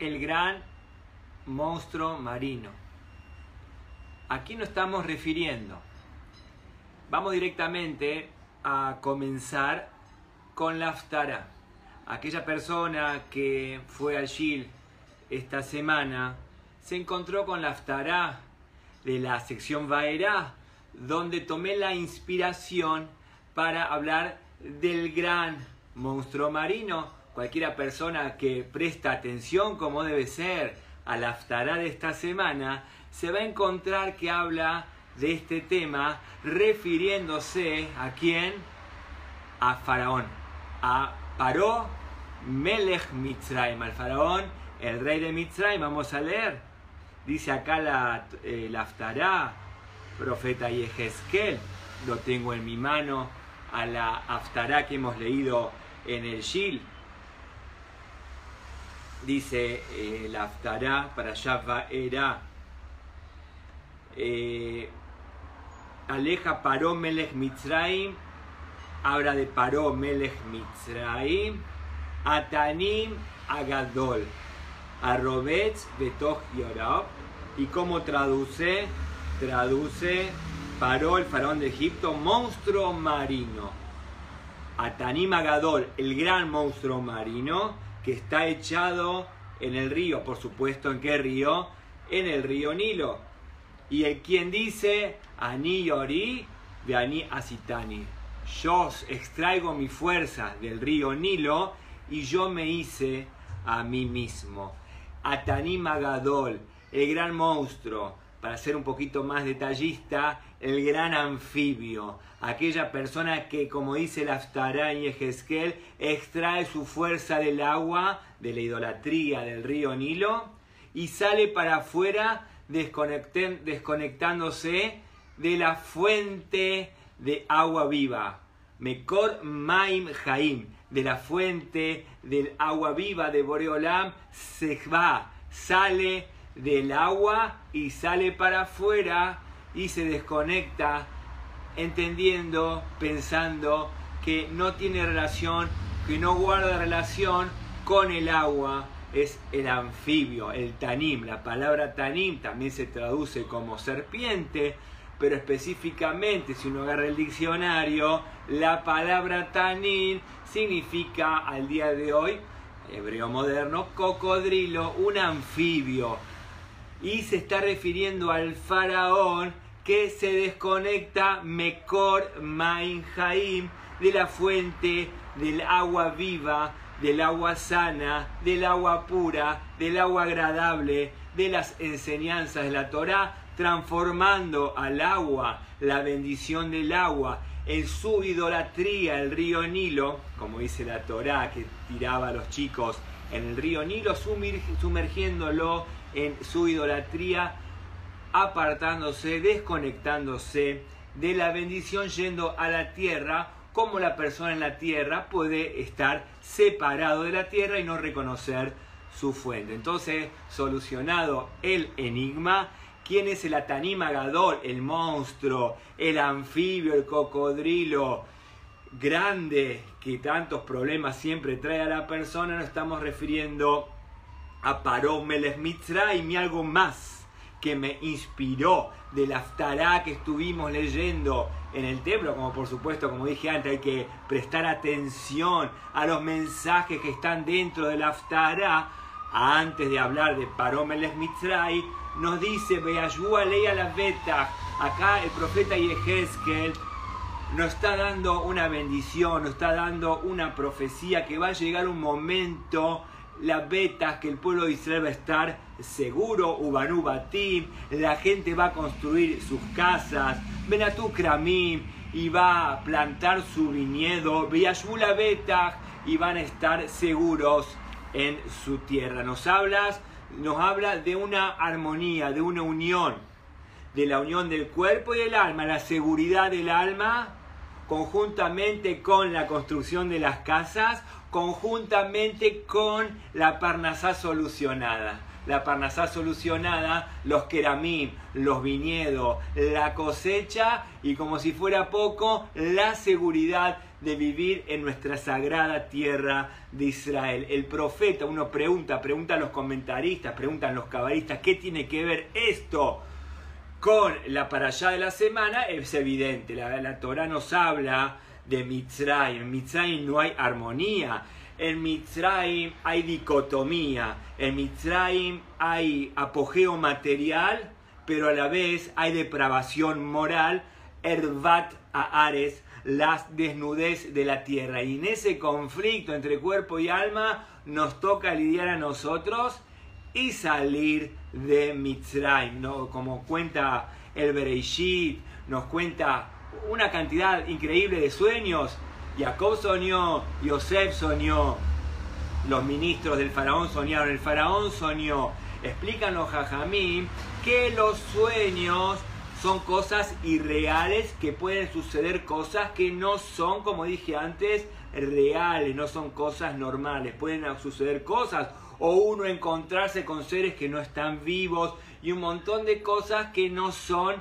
el gran monstruo marino. ¿A quién nos estamos refiriendo? Vamos directamente a comenzar con la Aftara. Aquella persona que fue al Shil esta semana se encontró con la Aftara de la sección Vaera, donde tomé la inspiración para hablar del gran monstruo marino. Cualquiera persona que presta atención como debe ser a la Aftara de esta semana, se va a encontrar que habla de este tema refiriéndose a quién? A Faraón, a Paró Melech Mitzrayim, al Faraón, el rey de Mitzrayim. Vamos a leer. Dice acá la, eh, Aftará, profeta Yehezkel, lo tengo en mi mano, a la Aftará que hemos leído en el Shil. Dice eh, Aftará para Shabba era eh, aleja Paró Melech Mitzrayim, habla de Paró Melech Mitzrayim, Atanim Agadol, Arrobetz Betoch Yorab, y cómo traduce, traduce Paró el faraón de Egipto, monstruo marino. Atanim Agadol, el gran monstruo marino, que está echado en el río, por supuesto, ¿en qué río? En el río Nilo. Y el quien dice, Ani Yori, de Ani Asitani. Yo extraigo mi fuerza del río Nilo y yo me hice a mí mismo. Atani Magadol, el gran monstruo, para ser un poquito más detallista, el gran anfibio, aquella persona que, como dice la Aftará y Ejesquel, extrae su fuerza del agua, de la idolatría del río Nilo, y sale para afuera desconectándose de la fuente de agua viva. Mekor Maim Jaim, de la fuente del agua viva de Boreolam, se va, sale del agua y sale para afuera y se desconecta entendiendo, pensando que no tiene relación, que no guarda relación con el agua, es el anfibio, el tanim. La palabra tanim también se traduce como serpiente, pero específicamente si uno agarra el diccionario, la palabra tanim significa al día de hoy, hebreo moderno, cocodrilo, un anfibio. Y se está refiriendo al faraón que se desconecta Mekor Main de la fuente del agua viva, del agua sana, del agua pura, del agua agradable, de las enseñanzas de la Torá, transformando al agua, la bendición del agua, en su idolatría, el río Nilo, como dice la Torá que tiraba a los chicos en el río Nilo, sumergiéndolo en su idolatría, apartándose, desconectándose de la bendición, yendo a la tierra, como la persona en la tierra puede estar separado de la tierra y no reconocer su fuente. Entonces, solucionado el enigma, ¿quién es el Atanimagador, el monstruo, el anfibio, el cocodrilo grande que tantos problemas siempre trae a la persona? Nos estamos refiriendo a Paró Melech y algo más que me inspiró del Aftará que estuvimos leyendo en el templo, como por supuesto, como dije antes, hay que prestar atención a los mensajes que están dentro del Aftará, antes de hablar de Paromeles Mitzray, nos dice, Beayúa leia la beta, acá el profeta Yehezkel nos está dando una bendición, nos está dando una profecía que va a llegar un momento la beta que el pueblo de Israel va a estar seguro, Ubanu Batim, la gente va a construir sus casas, Benatú Kramim, y va a plantar su viñedo, Beyashmula Beta, y van a estar seguros en su tierra. Nos hablas, nos habla de una armonía, de una unión, de la unión del cuerpo y del alma, la seguridad del alma conjuntamente con la construcción de las casas, conjuntamente con la Parnasá solucionada. la parnasá solucionada, los keramim, los viñedos, la cosecha y como si fuera poco, la seguridad de vivir en nuestra sagrada tierra de Israel. El profeta, uno pregunta, preguntan los comentaristas, preguntan los cabalistas, ¿qué tiene que ver esto? Con la para allá de la semana es evidente, la, la Torah nos habla de Mitzrayim. En Mitzrayim no hay armonía. En Mitzrayim hay dicotomía. En Mitzrayim hay apogeo material, pero a la vez hay depravación moral. Ervat a Ares, la desnudez de la tierra. Y en ese conflicto entre cuerpo y alma nos toca lidiar a nosotros y salir de Mitzrayim. ¿no? Como cuenta el Bereishit, nos cuenta una cantidad increíble de sueños. Jacob soñó, Yosef soñó, los ministros del faraón soñaron, el faraón soñó. Explican los jajamim que los sueños son cosas irreales, que pueden suceder cosas que no son, como dije antes, reales, no son cosas normales. Pueden suceder cosas o uno encontrarse con seres que no están vivos y un montón de cosas que no son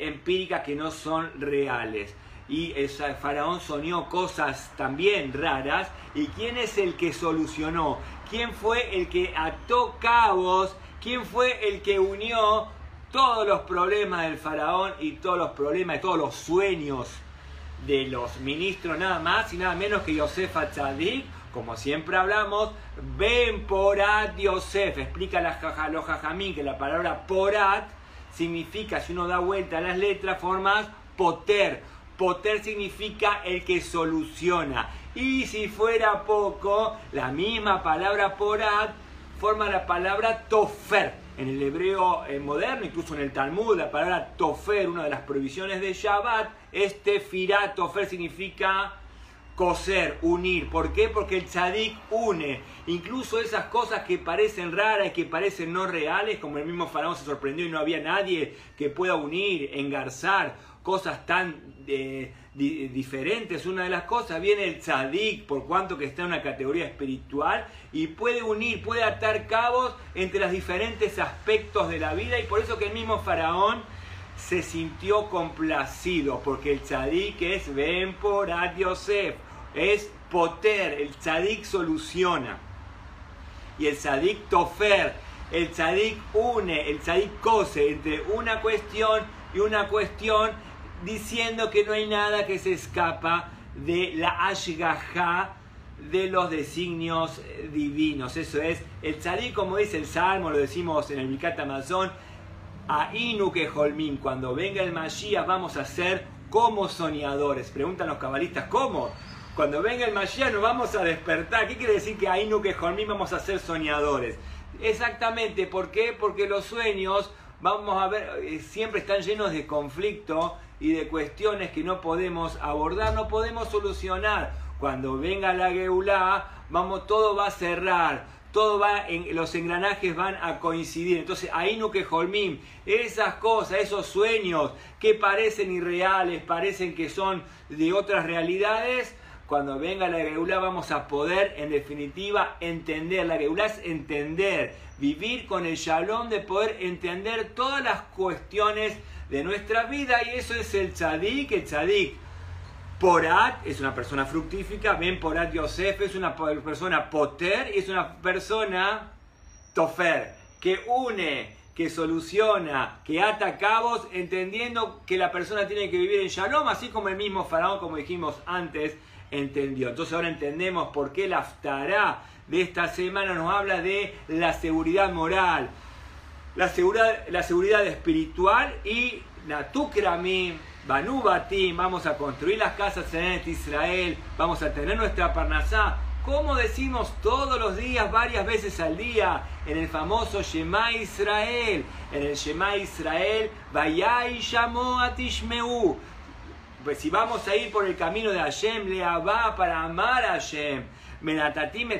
empíricas que no son reales. Y el faraón soñó cosas también raras. ¿Y quién es el que solucionó? ¿Quién fue el que ató cabos? ¿Quién fue el que unió todos los problemas del faraón y todos los problemas, todos los sueños de los ministros, nada más y nada menos que Yosef Atzadik? Como siempre hablamos, ven porat Yosef. Explica la, los jajamín que la palabra porat significa, si uno da vuelta a las letras, formas poter. Poter significa el que soluciona. Y si fuera poco, la misma palabra porat forma la palabra tofer. En el hebreo eh, moderno, incluso en el Talmud, la palabra tofer, una de las provisiones de Shabbat, este firat tofer significa coser, unir. ¿Por qué? Porque el tzadik une. Incluso esas cosas que parecen raras y que parecen no reales, como el mismo faraón se sorprendió y no había nadie que pueda unir, engarzar cosas tan eh, diferentes. Una de las cosas viene el tzadik, por cuanto que está en una categoría espiritual y puede unir, puede atar cabos entre los diferentes aspectos de la vida y por eso que el mismo faraón se sintió complacido, porque el tzadik es ven por Yosef, es poter, el tzadik soluciona. Y el tzadik tofer, el tzadik une, el tzadik cose entre una cuestión y una cuestión, diciendo que no hay nada que se escapa de la ashgaha de los designios divinos. Eso es, el tzadik, como dice el Salmo, lo decimos en el Mikat Amazon, a Inuke Holmin, cuando venga el Mashiach vamos a ser como soñadores. Preguntan los cabalistas, ¿cómo? Cuando venga el Mashiach nos vamos a despertar. ¿Qué quiere decir que a Inuke Holmin vamos a ser soñadores? Exactamente, ¿por qué? Porque los sueños, eh, siempre están llenos de conflicto y de cuestiones que no podemos abordar, no podemos solucionar. Cuando venga la Geulá, vamos, todo va a cerrar, todo va en, los engranajes van a coincidir. Entonces, ahí no que Holmim, esas cosas, esos sueños que parecen irreales, parecen que son de otras realidades, cuando venga la Geulá vamos a poder, en definitiva, entender. La Geulá es entender, vivir con el shalom de poder entender todas las cuestiones de nuestra vida y eso es el tzadik, el tzadik Porat es una persona fructífica, Ben Porat Yosef es una persona poter y es una persona tofer, que une, que soluciona, que ata cabos, entendiendo que la persona tiene que vivir en shalom, así como el mismo faraón, como dijimos antes, entendió. Entonces ahora entendemos por qué la aftará de esta semana nos habla de la seguridad moral, la seguridad, la seguridad espiritual y la Banu Batim, vamos a construir las casas en Israel, vamos a tener nuestra Parnasá, como decimos todos los días, varias veces al día, en el famoso Shema Israel, en el Shema Israel, Vayai Shamo Atishmeu. Pues si vamos a ir por el camino de Hashem, le va para amar a Hashem, Menatatim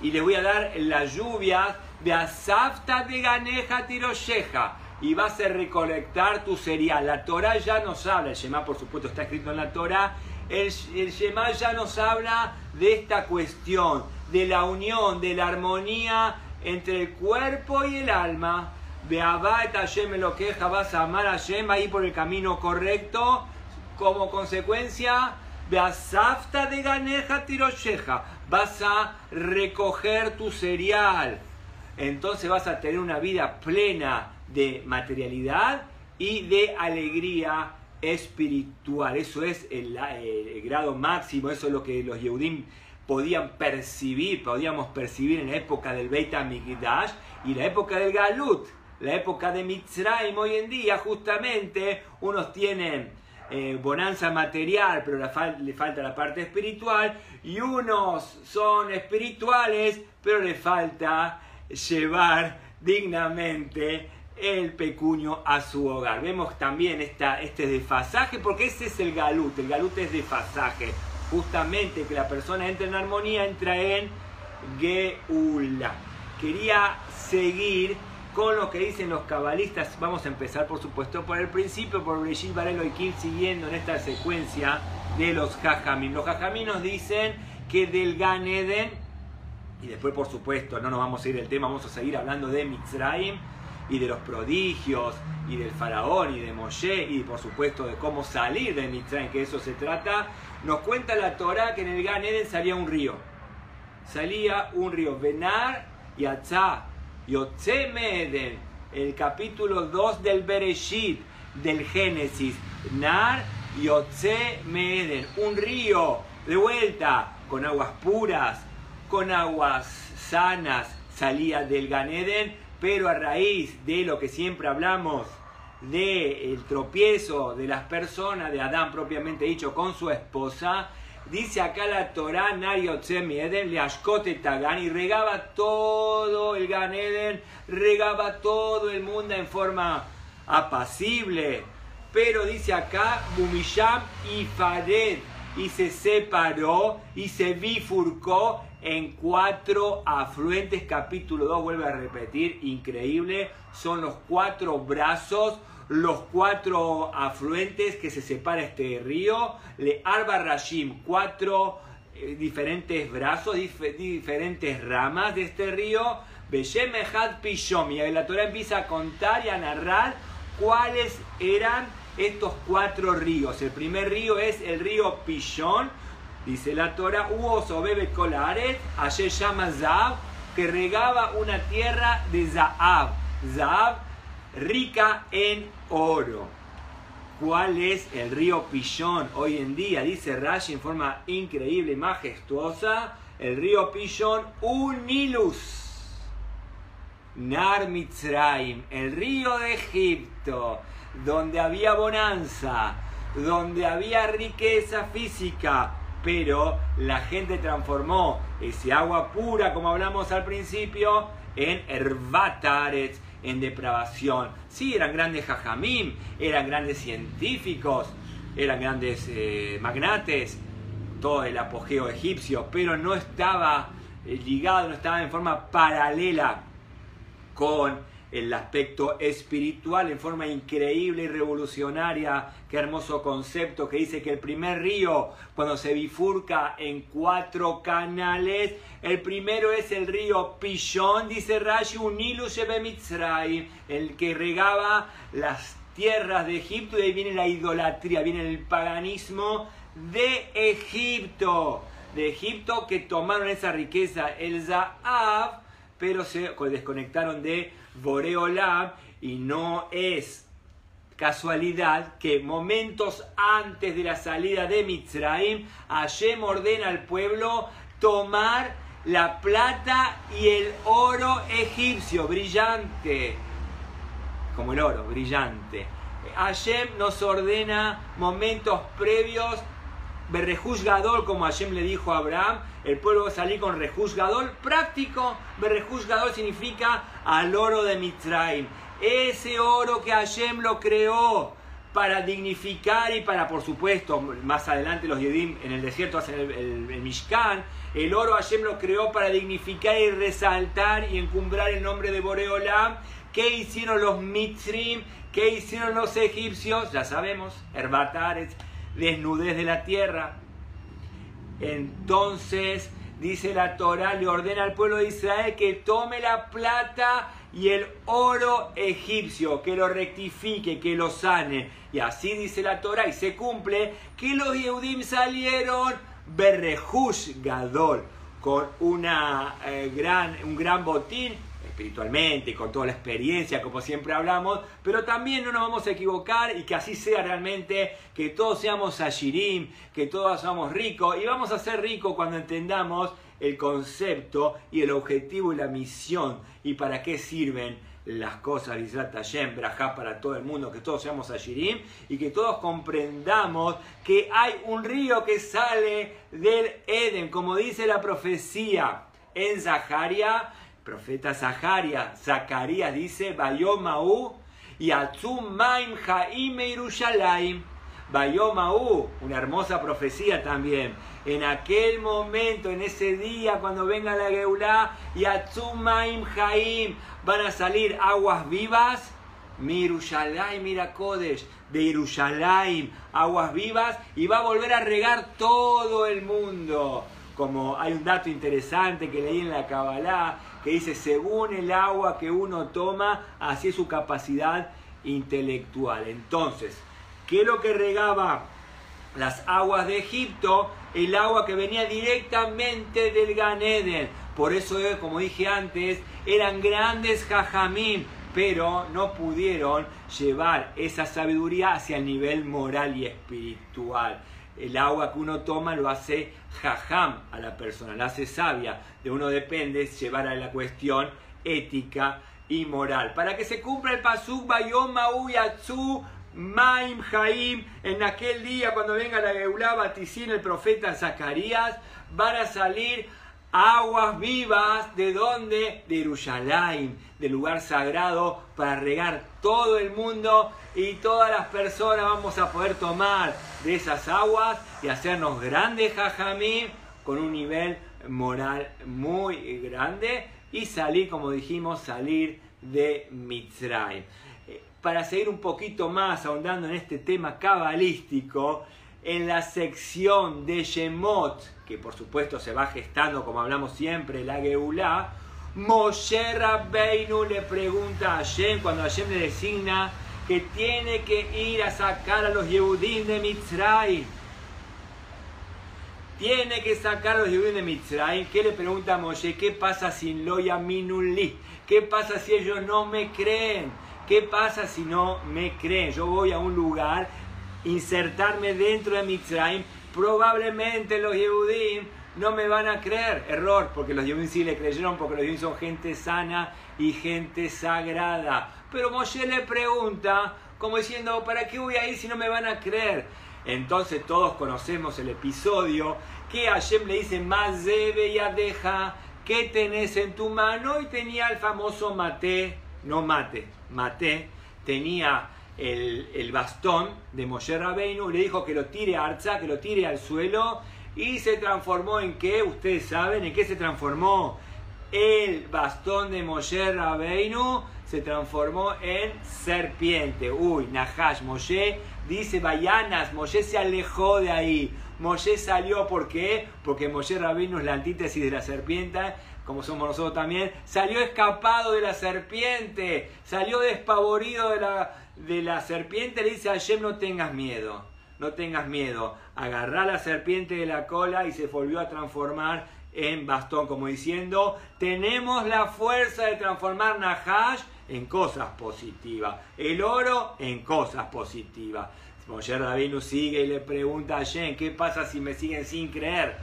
y les voy a dar la lluvia de Asafta de Ganeja Tirosheja y vas a recolectar tu cereal. La Torah ya nos habla, el Shema por supuesto está escrito en la Torah El, el Shema ya nos habla de esta cuestión, de la unión, de la armonía entre el cuerpo y el alma. Beabat Hashem lo queja, vas a amar a Hashem ahí por el camino correcto. Como consecuencia, Beasafta de ganeja tirosheja, vas a recoger tu cereal. Entonces vas a tener una vida plena de materialidad y de alegría espiritual. Eso es el, grado máximo, eso es lo que los Yehudim podían percibir, podíamos percibir en la época del Beit HaMikdash y la época del Galut, la época de Mitzrayim hoy en día, justamente, unos tienen eh, bonanza material, pero le falta la parte espiritual, y unos son espirituales, pero le falta llevar dignamente el pecuño a su hogar. Vemos también esta, este desfasaje, porque ese es el galut, el galut es desfasaje, justamente que la persona entre en armonía, entra en geula. Quería seguir con lo que dicen los cabalistas. Vamos a empezar, por supuesto, por el principio, por Brigitte Varelo y Kim, siguiendo en esta secuencia de los jajamim. Los jajamim nos dicen que del Gan Eden, y después, por supuesto, no nos vamos a ir del tema, vamos a seguir hablando de Mitzrayim y de los prodigios y del faraón y de Moshe y por supuesto de cómo salir de Mitzrayim, que eso se trata, nos cuenta la Torah que en el Gan Eden salía un río. Salía un río, Benar y Atzá, Eden, el capítulo 2 del Bereshit, del Génesis. Nar Yotze Eden, un río de vuelta, con aguas puras, con aguas sanas, salía del Gan Eden pero a raíz de lo que siempre hablamos, de el tropiezo de las personas, de Adán propiamente dicho, con su esposa, dice acá la Torah, Nariotzemi Eden, le Tagan, y regaba todo el Gan Eden, regaba todo el mundo en forma apacible. Pero dice acá, Bumisham y Fared, y se separó y se bifurcó en cuatro afluentes. Capítulo 2 vuelve a repetir, increíble. Son los cuatro brazos, los cuatro afluentes que se separa este río. Le Arba Rashim, cuatro eh, diferentes brazos, diferentes ramas de este río. Beshemehad Pishom. Y la Torah empieza a contar y a narrar cuáles eran estos cuatro ríos. El primer río es el río Pishon Dice la Torah, hubo bebe colares, ayer llama Zaab, que regaba una tierra de Zaab. Zaab, rica en oro. ¿Cuál es el río Pillón hoy en día? Dice Rashi en forma increíble y majestuosa. El río Pillón, Unilus. Nar Mitzrayim, el río de Egipto, donde había bonanza, donde había riqueza física, pero la gente transformó ese agua pura, como hablamos al principio, en herbatares, en depravación. Sí, eran grandes jajamim, eran grandes científicos, eran grandes eh, magnates, todo el apogeo egipcio, pero no estaba eh, ligado, no estaba en forma paralela con el aspecto espiritual en forma increíble y revolucionaria. Qué hermoso concepto que dice que el primer río, cuando se bifurca en cuatro canales, el primero es el río Pishon, dice Rashi, Mitzray, el que regaba las tierras de Egipto, y ahí viene la idolatría, viene el paganismo de Egipto. De Egipto que tomaron esa riqueza, el Zahav, pero se desconectaron de Boreolam y no es casualidad que momentos antes de la salida de Mitzrayim, Hashem ordena al pueblo tomar la plata y el oro egipcio, brillante, como el oro, brillante. Hashem nos ordena momentos previos Berrejush Gadol, como Hashem le dijo a Abraham, el pueblo va a salir con Rejush Gadol. Práctico, Berrejush Gadol significa al oro de Mitzrayim. Ese oro que Hashem lo creó para dignificar y para, por supuesto, más adelante los Yedim en el desierto hacen el, Mishkan. El oro Hashem lo creó para dignificar y resaltar y encumbrar el nombre de Boreolam. ¿Qué hicieron los Mitzrim? ¿Qué hicieron los egipcios? Ya sabemos, Herbatares desnudez de la tierra. Entonces, dice la Torah, le ordena al pueblo de Israel que tome la plata y el oro egipcio, que lo rectifique, que lo sane. Y así dice la Torah y se cumple que los Yehudim salieron Berrejush Gadol con una, eh, gran, un gran botín espiritualmente, con toda la experiencia, como siempre hablamos, pero también no nos vamos a equivocar y que así sea realmente, que todos seamos ashirim, que todos seamos ricos, y vamos a ser ricos cuando entendamos el concepto y el objetivo y la misión y para qué sirven las cosas, Israel Tashem, Brajá para todo el mundo, que todos seamos Ashirim y que todos comprendamos que hay un río que sale del Eden, como dice la profecía en Zaharia, profeta Zaharia, Zacarías dice, Bayomaú y Atzum Maim Jaim Yerushalayim. Bayomaú, una hermosa profecía también. En aquel momento, en ese día, cuando venga la Geulá, y Atzumaim Jaim, van a salir aguas vivas. Mirushalayim, Mirakodesh, de Irushalayim, aguas vivas, y va a volver a regar todo el mundo. Como hay un dato interesante que leí en la Kabbalah, que dice, según el agua que uno toma, así es su capacidad intelectual. Entonces, ¿Qué es lo que regaba las aguas de Egipto? El agua que venía directamente del Ganeden. Por eso, eh, como dije antes, eran grandes jajamín, pero no pudieron llevar esa sabiduría hacia el nivel moral y espiritual. El agua que uno toma lo hace jajam a la persona, la hace sabia. De uno depende llevar a la cuestión ética y moral. Para que se cumpla el pasuk bayom Yatsu Maim Jaim, en aquel día cuando venga la Geulá Baticín, el profeta Zacarías, van a salir aguas vivas, ¿de dónde? De Jerusalén, del lugar sagrado, para regar todo el mundo y todas las personas vamos a poder tomar de esas aguas y hacernos grandes jajamí con un nivel moral muy grande y salir, como dijimos, salir de Mitzrayim para seguir un poquito más ahondando en este tema cabalístico, en la sección de Shemot, que por supuesto se va gestando, como hablamos siempre, la Geulá, Moshe Rabbeinu le pregunta a Hashem, cuando Hashem le designa que tiene que ir a sacar a los Yehudim de Mitzray. Tiene que sacar a los Yehudim de Mitzray. ¿Qué le pregunta a Moshe? ¿Qué pasa si lo Yaminuli? ¿Qué pasa si ellos no me creen? ¿Qué pasa si no me creen? Yo voy a un lugar, insertarme dentro de Mitzrayim, probablemente los Yehudim no me van a creer. Error, porque los Yehudim sí le creyeron, porque los Yehudim son gente sana y gente sagrada. Pero Moshe le pregunta, como diciendo, ¿para qué voy a ir si no me van a creer? Entonces todos conocemos el episodio que Hashem le dice, más debe y deja, ¿qué tenés en tu mano? Y tenía el famoso mate, no mate, Mate, tenía el, bastón de Moshe Rabbeinu, le dijo que lo tire a Arza, que lo tire al suelo, y se transformó en qué, ustedes saben, en qué se transformó el bastón de Moshe Rabbeinu, se transformó en serpiente. Uy, Nahash, Moshe dice Bayanas, Moshe se alejó de ahí. Moshe salió, ¿por qué? Porque Moshe Rabbeinu es la antítesis de la serpiente como somos nosotros también, salió escapado de la serpiente, salió despavorido de la, de la serpiente, le dice a Hashem, no tengas miedo, no tengas miedo. Agarrá la serpiente de la cola y se volvió a transformar en bastón, como diciendo, tenemos la fuerza de transformar Nahash en cosas positivas, el oro en cosas positivas. Moshe Rabinu sigue y le pregunta a Hashem, ¿qué pasa si me siguen sin creer?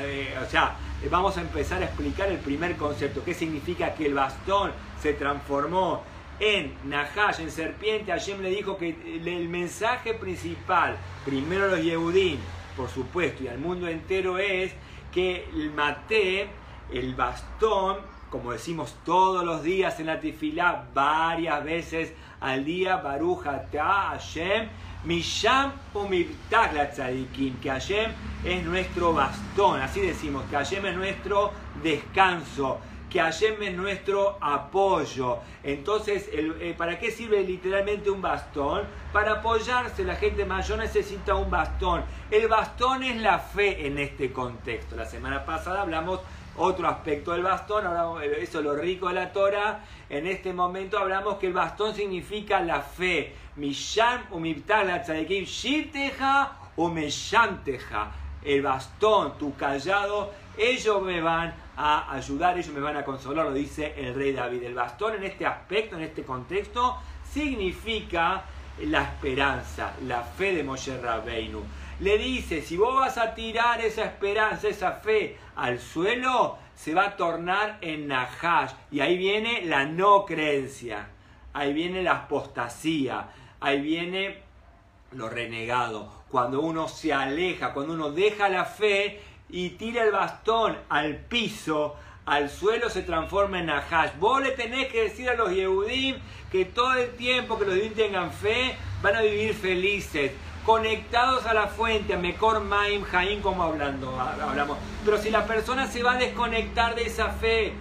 Eh, o sea, vamos a empezar a explicar el primer concepto. ¿Qué significa que el bastón se transformó en Nahash, en serpiente? Hashem le dijo que el mensaje principal, primero a los Yehudim, por supuesto, y al mundo entero es que el mate, el bastón, como decimos todos los días en la tefilá, varias veces al día, Baruch Hashem, Misham Umirtag tzadikim, que Hashem es nuestro bastón, así decimos, que Hashem es nuestro descanso, que Hashem es nuestro apoyo. Entonces, eh, ¿para qué sirve literalmente un bastón? Para apoyarse, la gente mayor necesita un bastón. El bastón es la fe en este contexto. La semana pasada hablamos otro aspecto del bastón, ahora eso es lo rico de la Torah. En este momento hablamos que el bastón significa la fe. Misham El bastón, tu callado, ellos me van a ayudar, ellos me van a consolar, lo dice el rey David. El bastón en este aspecto, en este contexto, significa la esperanza, la fe de Moshe Rabbeinu. Le dice, si vos vas a tirar esa esperanza, esa fe al suelo, se va a tornar en Nahash. Y ahí viene la no creencia, ahí viene la apostasía, ahí viene lo renegado. Cuando uno se aleja, cuando uno deja la fe y tira el bastón al piso, al suelo se transforma en Nahash. Vos le tenés que decir a los Yehudim que todo el tiempo que los Yehudim tengan fe, van a vivir felices, conectados a la fuente, a Mekor Maim Jaim, como hablando, hablamos. Pero si la persona se va a desconectar de esa fe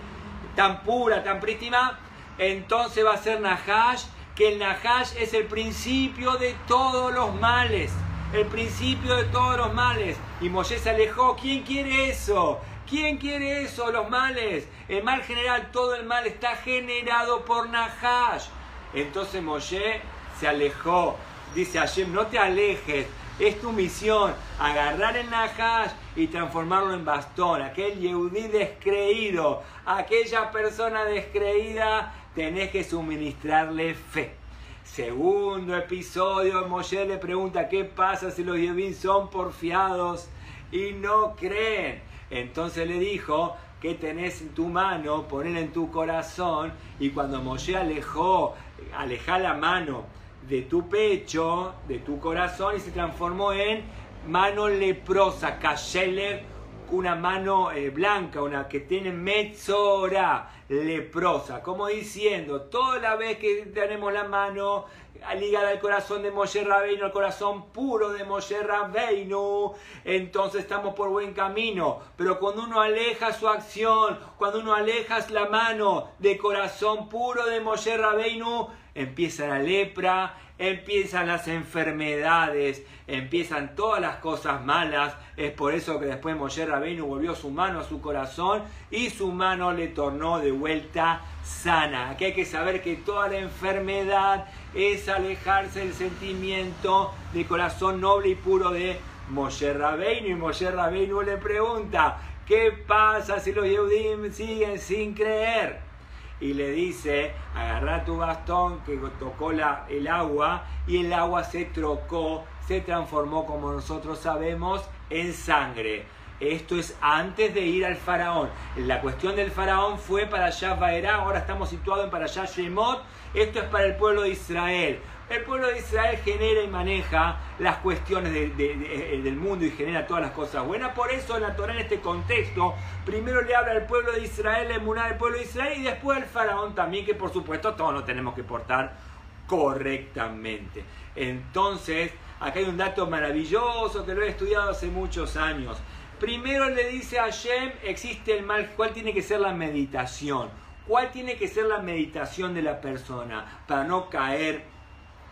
tan pura, tan prístima, entonces va a ser Nahash, que el Nahash es el principio de todos los males el principio de todos los males. Y Moshe se alejó. ¿Quién quiere eso? ¿Quién quiere eso? Los males. El mal general, todo el mal está generado por Nahash. Entonces Moshe se alejó. Dice Hashem, no te alejes. Es tu misión agarrar el Nahash y transformarlo en bastón. Aquel Yehudí descreído, aquella persona descreída, tenés que suministrarle fe. Segundo episodio, Moshe le pregunta qué pasa si los Yevim son porfiados y no creen. Entonces le dijo, que tenés en tu mano? Ponela en tu corazón. Y cuando Moshe alejó, aleja la mano de tu pecho, de tu corazón, y se transformó en mano leprosa, kasheler, una mano eh, blanca, una que tiene metzora, leprosa, como diciendo, toda la vez que tenemos la mano ligada al corazón de Moshe Rabbeinu, al corazón puro de Moshe Rabbeinu, entonces estamos por buen camino. Pero cuando uno aleja su acción, cuando uno aleja la mano de corazón puro de Moshe Rabbeinu, empieza la lepra, empiezan las enfermedades, empiezan todas las cosas malas. Es por eso que después Moshe Rabbeinu volvió su mano a su corazón y su mano le tornó de vuelta sana. Aquí hay que saber que toda la enfermedad es alejarse del sentimiento de corazón noble y puro de Moshe Rabbeinu. Y Moshe Rabbeinu le pregunta, ¿qué pasa si los Yehudim siguen sin creer? Y le dice, agarra tu bastón que tocó la, el agua y el agua se trocó, se transformó como nosotros sabemos en sangre. Esto es antes de ir al faraón. La cuestión del faraón fue para allá ahora estamos situados en para Shemot. Esto es para el pueblo de Israel. El pueblo de Israel genera y maneja las cuestiones eh, del mundo y genera todas las cosas buenas. Por eso la Torah, en este contexto, primero le habla al pueblo de Israel, la emuná del pueblo de Israel, y después al faraón también, que por supuesto todos nos tenemos que portar correctamente. Entonces, acá hay un dato maravilloso que lo he estudiado hace muchos años. Primero le dice a Shem, existe el mal, ¿cuál tiene que ser la meditación? ¿Cuál tiene que ser la meditación de la persona para no caer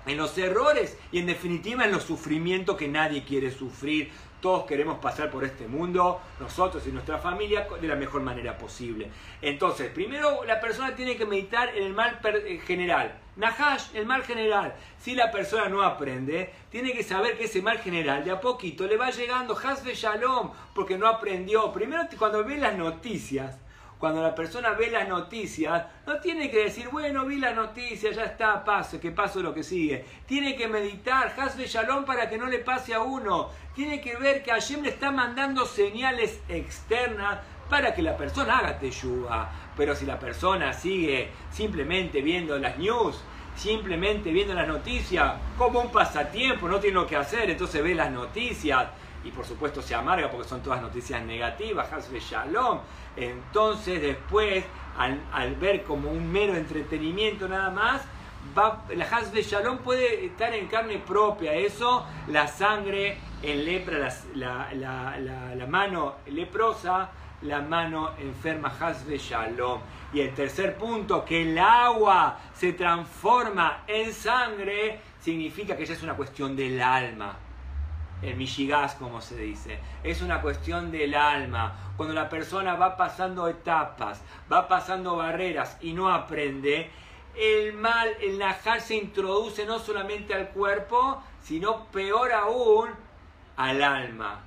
en los errores y en definitiva en los sufrimientos que nadie quiere sufrir. Todos queremos pasar por este mundo, nosotros y nuestra familia, de la mejor manera posible. Entonces, primero la persona tiene que meditar en el mal eh, general. Nahash, el mal general. Si la persona no aprende, tiene que saber que ese mal general de a poquito le va llegando Hasbe Shalom, porque no aprendió. Primero, cuando ve las noticias, cuando la persona ve las noticias, no tiene que decir, bueno, vi las noticias, ya está, paso, que paso lo que sigue. Tiene que meditar, Hasbe Shalom para que no le pase a uno. Tiene que ver que Hashem le está mandando señales externas para que la persona haga teyuga. Pero si la persona sigue simplemente viendo las news, simplemente viendo las noticias, como un pasatiempo, no tiene lo que hacer, entonces ve las noticias y por supuesto se amarga porque son todas noticias negativas, Hasbe Shalom. Entonces después, al, ver como un mero entretenimiento nada más, va, la Hasbe Shalom puede estar en carne propia. Eso, la sangre en lepra, la, mano leprosa, la mano enferma Hasbe Shalom. Y el tercer punto, que el agua se transforma en sangre, significa que ya es una cuestión del alma. El Mishigas, como se dice, es una cuestión del alma. Cuando la persona va pasando etapas, va pasando barreras y no aprende, el mal, el najar se introduce no solamente al cuerpo, sino peor aún al alma.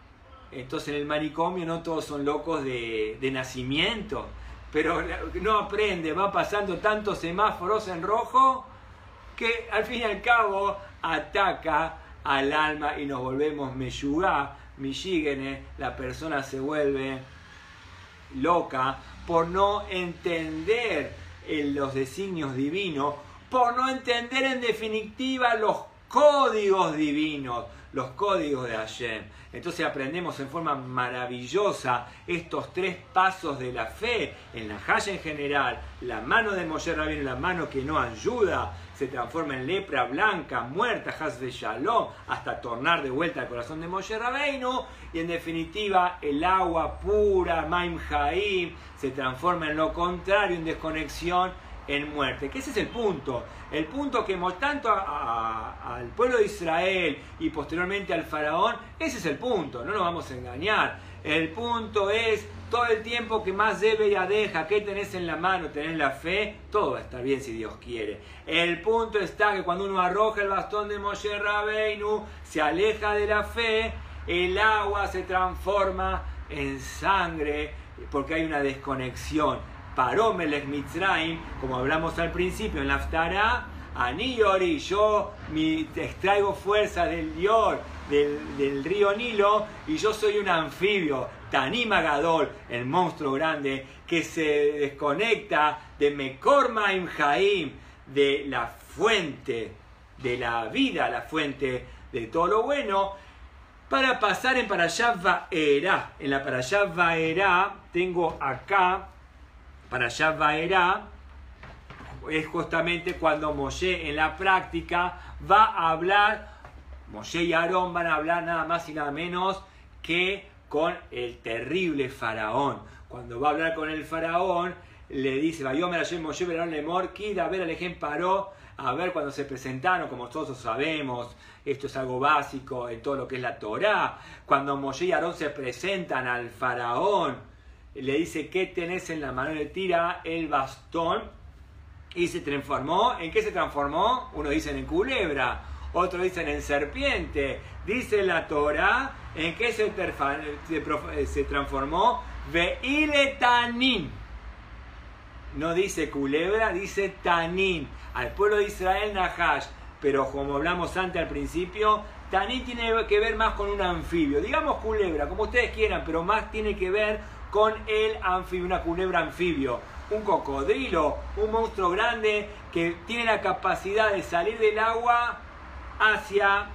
Entonces en el manicomio no todos son locos de, de nacimiento, pero no aprende, va pasando tantos semáforos en rojo que al fin y al cabo ataca al alma y nos volvemos meyugá, mishigene, la persona se vuelve loca por no entender los designios divinos, por no entender en definitiva los códigos divinos, los códigos de Hashem. Entonces aprendemos en forma maravillosa estos tres pasos de la fe en la Haya en general, la mano de Moshe Rabin, la mano que no ayuda, se transforma en lepra blanca, muerta, Haz de Shalom, hasta tornar de vuelta al corazón de Moshe Rabbeinu, y en definitiva el agua pura, Maim Haim, se transforma en lo contrario, en desconexión, en muerte. Que ese es el punto. El punto que tanto al pueblo de Israel y posteriormente al faraón, ese es el punto, no nos vamos a engañar. El punto es todo el tiempo que más debe y deja, ¿qué tenés en la mano? ¿Tenés la fe? Todo va a estar bien si Dios quiere. El punto está que cuando uno arroja el bastón de Moshe Rabbeinu, se aleja de la fe, el agua se transforma en sangre porque hay una desconexión. Paró Melech Mitzrayim, como hablamos al principio en la Aftara, Aniyori, yo mi, extraigo fuerza del Dior, del, río Nilo, y yo soy un anfibio, Tanima Gadol, el monstruo grande, que se desconecta de Mekor Maim Jaim, de la fuente de la vida, la fuente de todo lo bueno, para pasar en Parashat Vaera. En la Parashat Vaera tengo acá, Parashat Vaera, es justamente cuando Moshe en la práctica va a hablar, Moshe y Aarón van a hablar nada más y nada menos que con el terrible faraón. Cuando va a hablar con el faraón, le dice, a ver, el paró, a ver cuando se presentaron, como todos sabemos, esto es algo básico en todo lo que es la Torá, cuando Moshe y Aarón se presentan al faraón, le dice, ¿qué tenés en la mano? Le tira el bastón y se transformó. ¿En qué se transformó? Uno dice en culebra, otro dicen en serpiente. Dice la Torah en qué se, se transformó. Veile tanin. No dice culebra, dice tanin. Al pueblo de Israel Nahash. Pero como hablamos antes al principio, tanin tiene que ver más con un anfibio. Digamos culebra, como ustedes quieran, pero más tiene que ver con el anfibio, una culebra anfibio un cocodrilo, un monstruo grande que tiene la capacidad de salir del agua hacia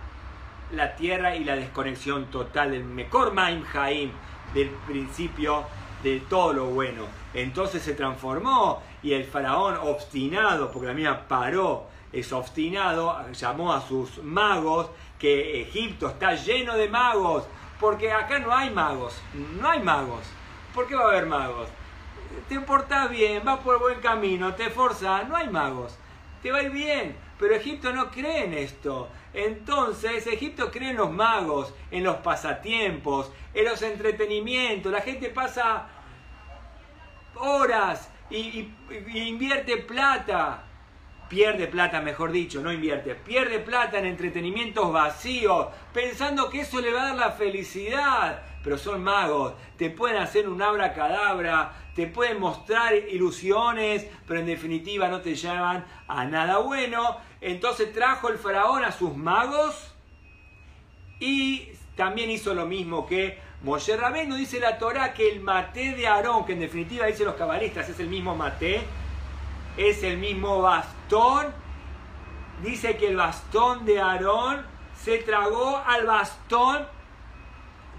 la tierra y la desconexión total del Mekor Maim Jaim, del principio de todo lo bueno. Entonces se transformó y el faraón obstinado, porque la mía paró, es obstinado, llamó a sus magos, que Egipto está lleno de magos, porque acá no hay magos, no hay magos. ¿Por qué va a haber magos? te portás bien, vas por buen camino, te esforzas, no hay magos, te va a ir bien. Pero Egipto no cree en esto. Entonces, Egipto cree en los magos, en los pasatiempos, en los entretenimientos. La gente pasa horas y, invierte plata. Pierde plata, mejor dicho, no invierte. Pierde plata en entretenimientos vacíos, pensando que eso le va a dar la felicidad. Pero son magos, te pueden hacer un abracadabra, te pueden mostrar ilusiones, pero en definitiva no te llevan a nada bueno. Entonces trajo el faraón a sus magos y también hizo lo mismo que Moshe Rabbeinu. Dice la Torah que el maté de Aarón, que en definitiva dicen los cabalistas es el mismo maté, es el mismo bastón. Dice que el bastón de Aarón se tragó al bastón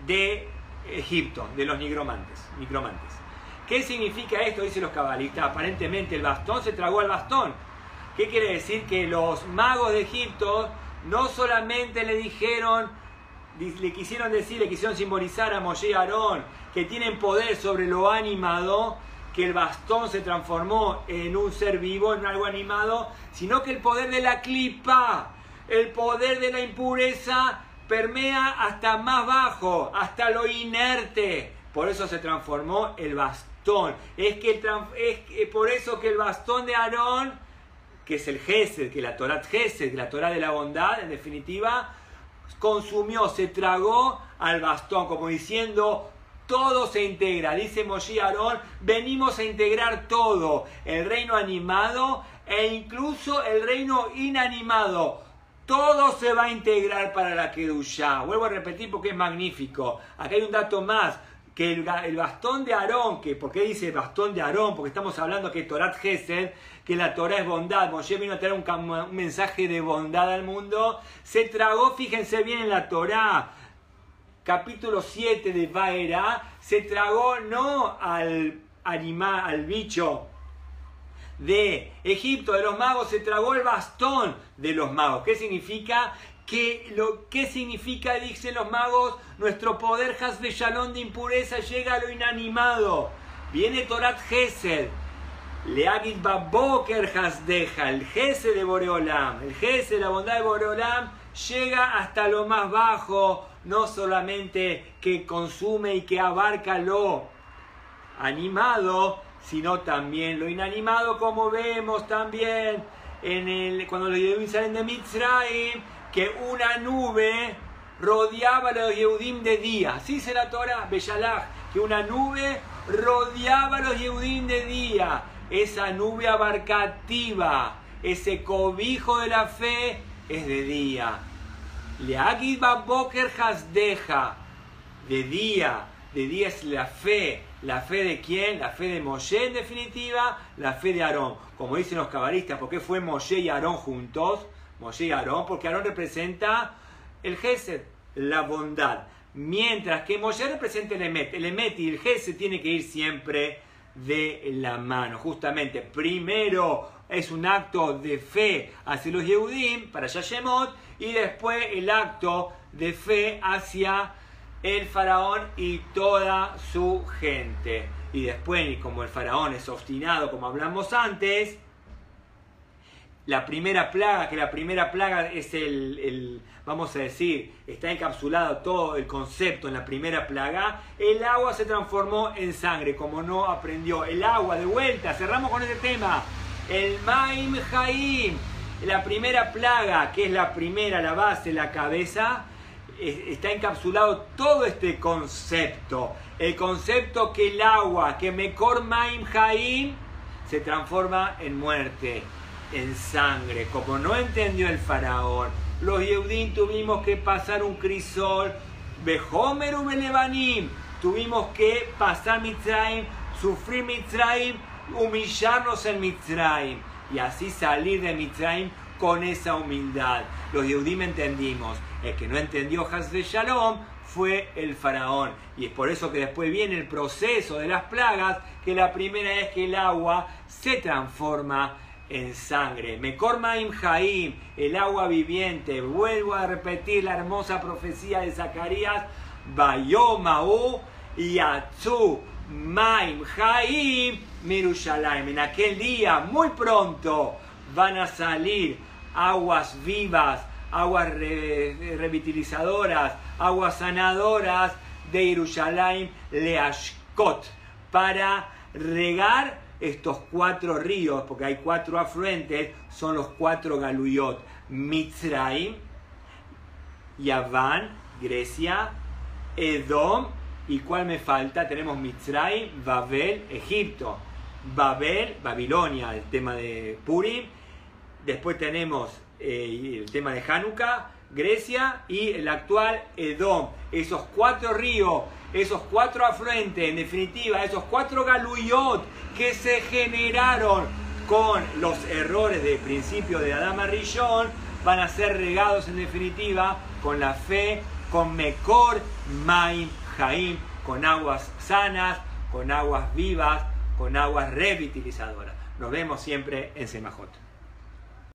de Egipto, de los nigromantes. nigromantes. ¿Qué significa esto? Dicen los cabalistas. Aparentemente el bastón se tragó al bastón. ¿Qué quiere decir? Que los magos de Egipto no solamente le dijeron, le quisieron decir, le quisieron simbolizar a Moshe y Aarón que tienen poder sobre lo animado, que el bastón se transformó en un ser vivo, en algo animado, sino que el poder de la clipa, el poder de la impureza permea hasta más bajo, hasta lo inerte. Por eso se transformó el bastón. Es, que es por eso que el bastón de Aarón, que es el Gesed, que la Torah Gesed, la Torah de la bondad, en definitiva, consumió, se tragó al bastón, como diciendo, todo se integra. Dice Moshe Aarón, venimos a integrar todo, el reino animado e incluso el reino inanimado. Todo se va a integrar para la Kedushá. Vuelvo a repetir porque es magnífico. Acá hay un dato más que el, bastón de Aarón, que ¿por qué dice bastón de Aarón? Porque estamos hablando que Torat Gesed, que la Torah es bondad, Moshe vino a traer un, mensaje de bondad al mundo, se tragó, fíjense bien en la Torah, capítulo 7 de Vaera, se tragó no al animal, al bicho de Egipto, de los magos, se tragó el bastón de los magos. ¿Qué significa? Que lo que significa, dicen los magos, nuestro poder de Shalom de impureza llega a lo inanimado. Viene Torat Gesed. Leagit Baboker Hasdeja, el Gesed de Boreolam, el Gesed, la bondad de Boreolam, llega hasta lo más bajo, no solamente que consume y que abarca lo animado, sino también lo inanimado, como vemos también en el, cuando los Yehudim salen de Mitzrayim, que una nube rodeaba a los Yehudim de día. Así dice la Torah, Bellalach, que una nube rodeaba a los Yehudim de día. Esa nube abarcativa, ese cobijo de la fe, es de día. Leagiba Boker Hasdeja, de día, de día es la fe. ¿La fe de quién? La fe de Moshe en definitiva, la fe de Aarón. Como dicen los cabalistas, ¿por qué fue Moshe y Aarón juntos? Moshe y Aarón, porque Aarón representa el Gesed, la bondad. Mientras que Moshe representa el Emet. El Emet y el Gesed tienen que ir siempre de la mano. Justamente, primero es un acto de fe hacia los Yehudim, para Yashemot, y después el acto de fe hacia el faraón y toda su gente. Y después, como el faraón es obstinado, como hablamos antes, la primera plaga, que la primera plaga es el, vamos a decir, está encapsulado todo el concepto en la primera plaga, el agua se transformó en sangre, como no aprendió. El agua, de vuelta, cerramos con este tema. El Maim Jaim, la primera plaga, que es la primera, la base, la cabeza, está encapsulado todo este concepto. El concepto que el agua, que Mekor Maim Jaim, se transforma en muerte en sangre, como no entendió el faraón. Los Yehudim tuvimos que pasar un crisol, Behomeru Belebanim, tuvimos que pasar Mitzrayim, sufrir Mitzrayim, humillarnos en Mitzrayim y así salir de Mitzrayim con esa humildad. Los Yehudim entendimos, el que no entendió Hasbe Shalom fue el faraón. Y es por eso que después viene el proceso de las plagas, que la primera es que el agua se transforma en sangre. Mekormaim Jaim, el agua viviente. Vuelvo a repetir la hermosa profecía de Zacarías. Bayomau Yatsu Maim Jaim Mirushalayim. En aquel día, muy pronto, van a salir aguas vivas, aguas revitalizadoras, aguas sanadoras de Yerushalayim Leashkot para regar estos cuatro ríos, porque hay cuatro afluentes, son los cuatro galuyot. Mitzrayim, Yaván, Grecia, Edom, y cuál me falta, tenemos Mitzrayim, Babel, Egipto. Babel, Babilonia, el tema de Purim. Después tenemos eh, el tema de Hanukkah, Grecia y el actual Edom. Esos cuatro ríos, esos cuatro afluentes, en definitiva, esos cuatro galuyot que se generaron con los errores de principio de Adama Rishon, van a ser regados en definitiva con la fe, con Mekor, Maim, Jaim, con aguas sanas, con aguas vivas, con aguas revitalizadoras. Nos vemos siempre en Semajot.